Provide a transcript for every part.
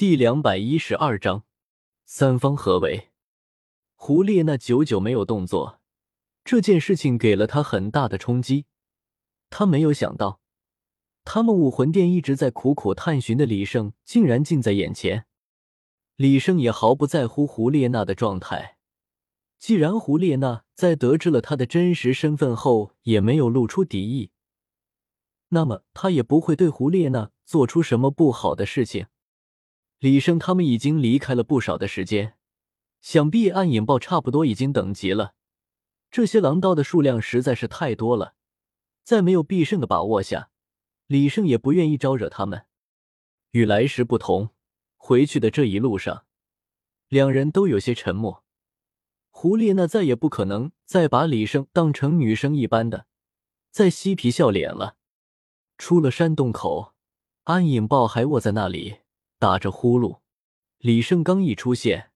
第两百一十二章，三方合围。胡列娜久久没有动作，这件事情给了他很大的冲击。他没有想到，他们武魂殿一直在苦苦探寻的李胜，竟然近在眼前。李胜也毫不在乎胡列娜的状态。既然胡列娜在得知了他的真实身份后，也没有露出敌意，那么他也不会对胡列娜做出什么不好的事情。李胜他们已经离开了不少的时间，想必暗影豹差不多已经等急了。这些狼道的数量实在是太多了，在没有必胜的把握下，李胜也不愿意招惹他们。与来时不同，回去的这一路上，两人都有些沉默。胡列娜再也不可能再把李胜当成女生一般的在嬉皮笑脸了。出了山洞口，暗影豹还卧在那里。打着呼噜，李胜刚一出现，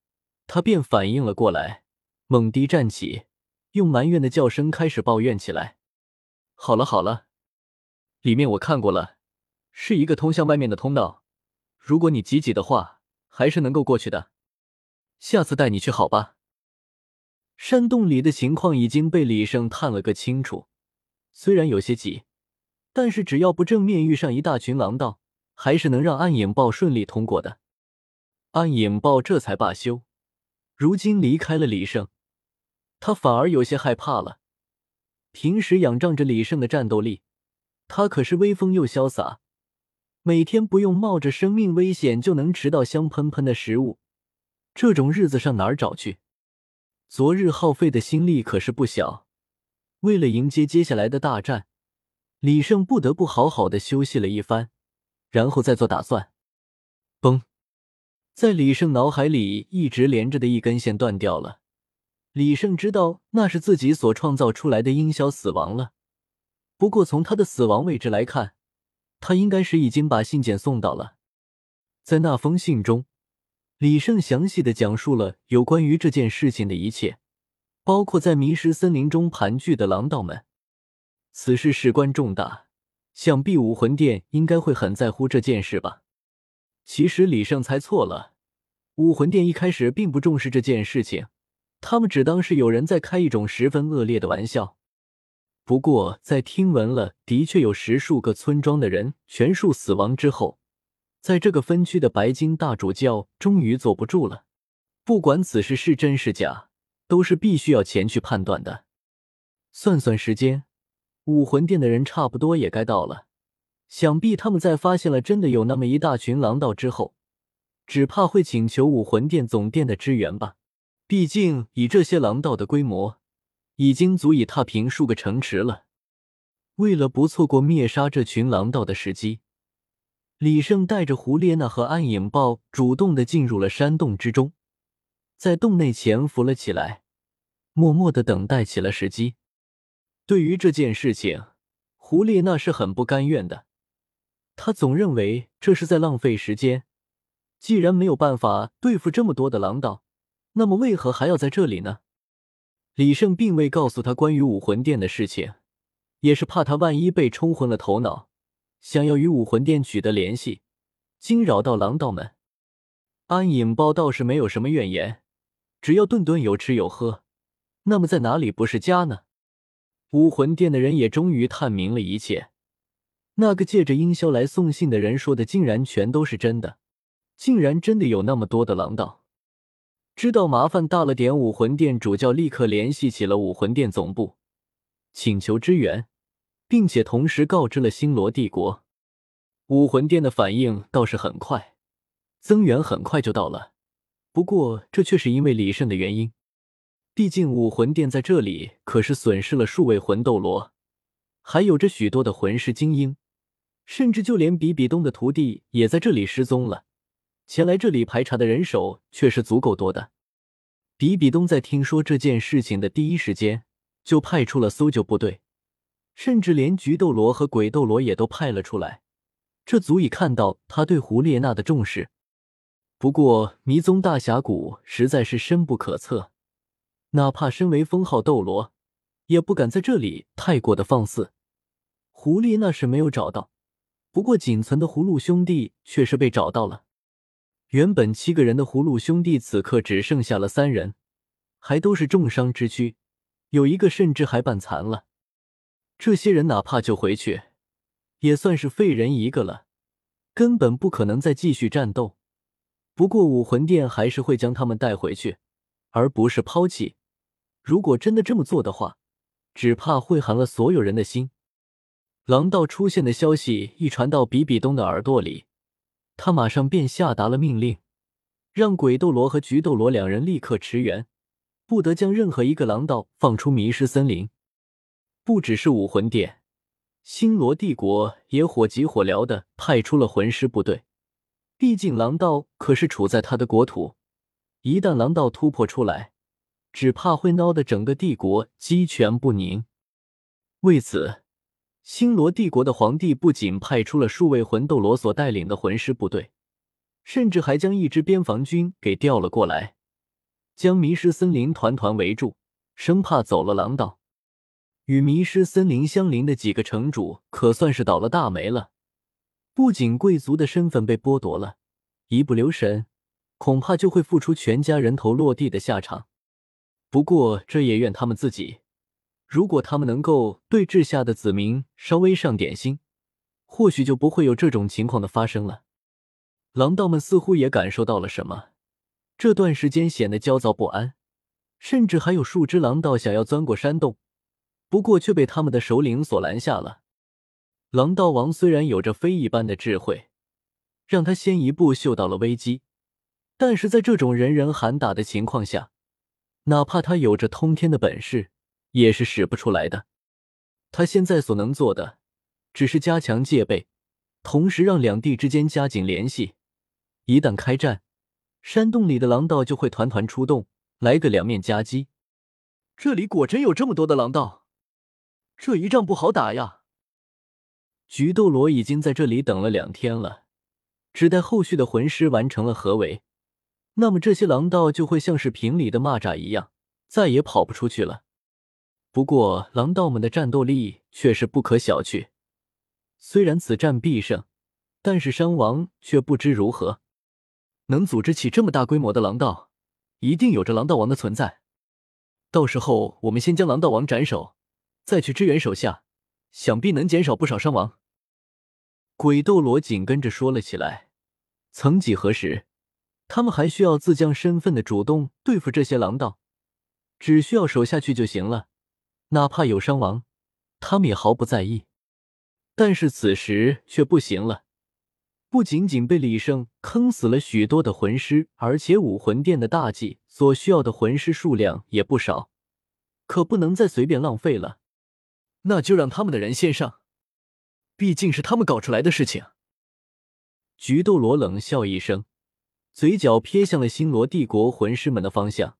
他便反应了过来，猛地站起，用埋怨的叫声开始抱怨起来：“好了好了，里面我看过了，是一个通向外面的通道。如果你挤挤的话，还是能够过去的。下次带你去好吧？”山洞里的情况已经被李胜探了个清楚，虽然有些挤，但是只要不正面遇上一大群狼道。还是能让暗影豹顺利通过的。暗影豹这才罢休。如今离开了李胜，他反而有些害怕了。平时仰仗着李胜的战斗力，他可是威风又潇洒，每天不用冒着生命危险就能吃到香喷喷的食物，这种日子上哪儿找去？昨日耗费的心力可是不小。为了迎接接下来的大战，李胜不得不好好的休息了一番。然后再做打算。嘣，在李胜脑海里一直连着的一根线断掉了。李胜知道那是自己所创造出来的音消死亡了。不过从他的死亡位置来看，他应该是已经把信件送到了。在那封信中，李胜详细的讲述了有关于这件事情的一切，包括在迷失森林中盘踞的狼道们。此事事关重大。想必武魂殿应该会很在乎这件事吧？其实李胜猜错了，武魂殿一开始并不重视这件事情，他们只当是有人在开一种十分恶劣的玩笑。不过在听闻了的确有十数个村庄的人全数死亡之后，在这个分区的白金大主教终于坐不住了。不管此事是真是假，都是必须要前去判断的。算算时间。武魂殿的人差不多也该到了，想必他们在发现了真的有那么一大群狼道之后，只怕会请求武魂殿总殿的支援吧。毕竟以这些狼道的规模，已经足以踏平数个城池了。为了不错过灭杀这群狼道的时机，李胜带着胡列娜和暗影豹主动的进入了山洞之中，在洞内潜伏了起来，默默的等待起了时机。对于这件事情，胡列娜是很不甘愿的。她总认为这是在浪费时间。既然没有办法对付这么多的狼道，那么为何还要在这里呢？李胜并未告诉他关于武魂殿的事情，也是怕他万一被冲昏了头脑，想要与武魂殿取得联系，惊扰到狼道们。安影豹倒是没有什么怨言，只要顿顿有吃有喝，那么在哪里不是家呢？武魂殿的人也终于探明了一切。那个借着音消来送信的人说的，竟然全都是真的，竟然真的有那么多的狼道。知道麻烦大了点，武魂殿主教立刻联系起了武魂殿总部，请求支援，并且同时告知了星罗帝国。武魂殿的反应倒是很快，增援很快就到了。不过这却是因为李胜的原因。毕竟武魂殿在这里可是损失了数位魂斗罗，还有着许多的魂师精英，甚至就连比比东的徒弟也在这里失踪了。前来这里排查的人手却是足够多的。比比东在听说这件事情的第一时间，就派出了搜救部队，甚至连菊斗罗和鬼斗罗也都派了出来，这足以看到他对胡列娜的重视。不过迷踪大峡谷实在是深不可测。哪怕身为封号斗罗，也不敢在这里太过的放肆。狐狸那是没有找到，不过仅存的葫芦兄弟却是被找到了。原本七个人的葫芦兄弟此刻只剩下了三人，还都是重伤之躯，有一个甚至还半残了。这些人哪怕救回去，也算是废人一个了，根本不可能再继续战斗。不过武魂殿还是会将他们带回去，而不是抛弃。如果真的这么做的话，只怕会寒了所有人的心。狼道出现的消息一传到比比东的耳朵里。他马上便下达了命令，让鬼斗罗和菊斗罗两人立刻驰援，不得将任何一个狼道放出迷失森林。不只是武魂殿，星罗帝国也火急火燎的派出了魂师部队。毕竟狼道可是处在他的国土，一旦狼道突破出来，只怕会闹得整个帝国鸡犬不宁。为此。星罗帝国的皇帝不仅派出了数位魂斗罗所带领的魂师部队，甚至还将一支边防军给调了过来，将迷失森林团团围住，生怕走了狼道。与迷失森林相邻的几个城主可算是倒了大霉了，不仅贵族的身份被剥夺了，一不留神，恐怕就会付出全家人头落地的下场。不过这也怨他们自己。如果他们能够对治下的子民稍微上点心，或许就不会有这种情况的发生了。狼道们似乎也感受到了什么，这段时间显得焦躁不安，甚至还有数只狼道想要钻过山洞，不过却被他们的首领所拦下了。狼道王虽然有着非一般的智慧，让他先一步嗅到了危机，但是在这种人人喊打的情况下，哪怕他有着通天的本事。也是使不出来的。他现在所能做的，只是加强戒备，同时让两地之间加紧联系。一旦开战，山洞里的狼道就会团团出动，来个两面夹击。这里果真有这么多的狼道，这一仗不好打呀！菊斗罗已经在这里等了两天了，只待后续的魂师完成了合围，那么这些狼道就会像是瓶里的蚂蚱一样，再也跑不出去了。不过，狼道们的战斗力却是不可小觑。虽然此战必胜，但是伤亡却不知如何。能组织起这么大规模的狼道，一定有着狼道王的存在。到时候，我们先将狼道王斩首，再去支援手下，想必能减少不少伤亡。鬼斗罗紧跟着说了起来。曾几何时，他们还需要自降身份的主动对付这些狼道，只需要守下去就行了。哪怕有伤亡，他们也毫不在意。但是此时却不行了，不仅仅被李胜坑死了许多的魂师，而且武魂殿的大祭所需要的魂师数量也不少，可不能再随便浪费了。那就让他们的人先上，毕竟是他们搞出来的事情。菊斗罗冷笑一声，嘴角瞥向了星罗帝国魂师们的方向。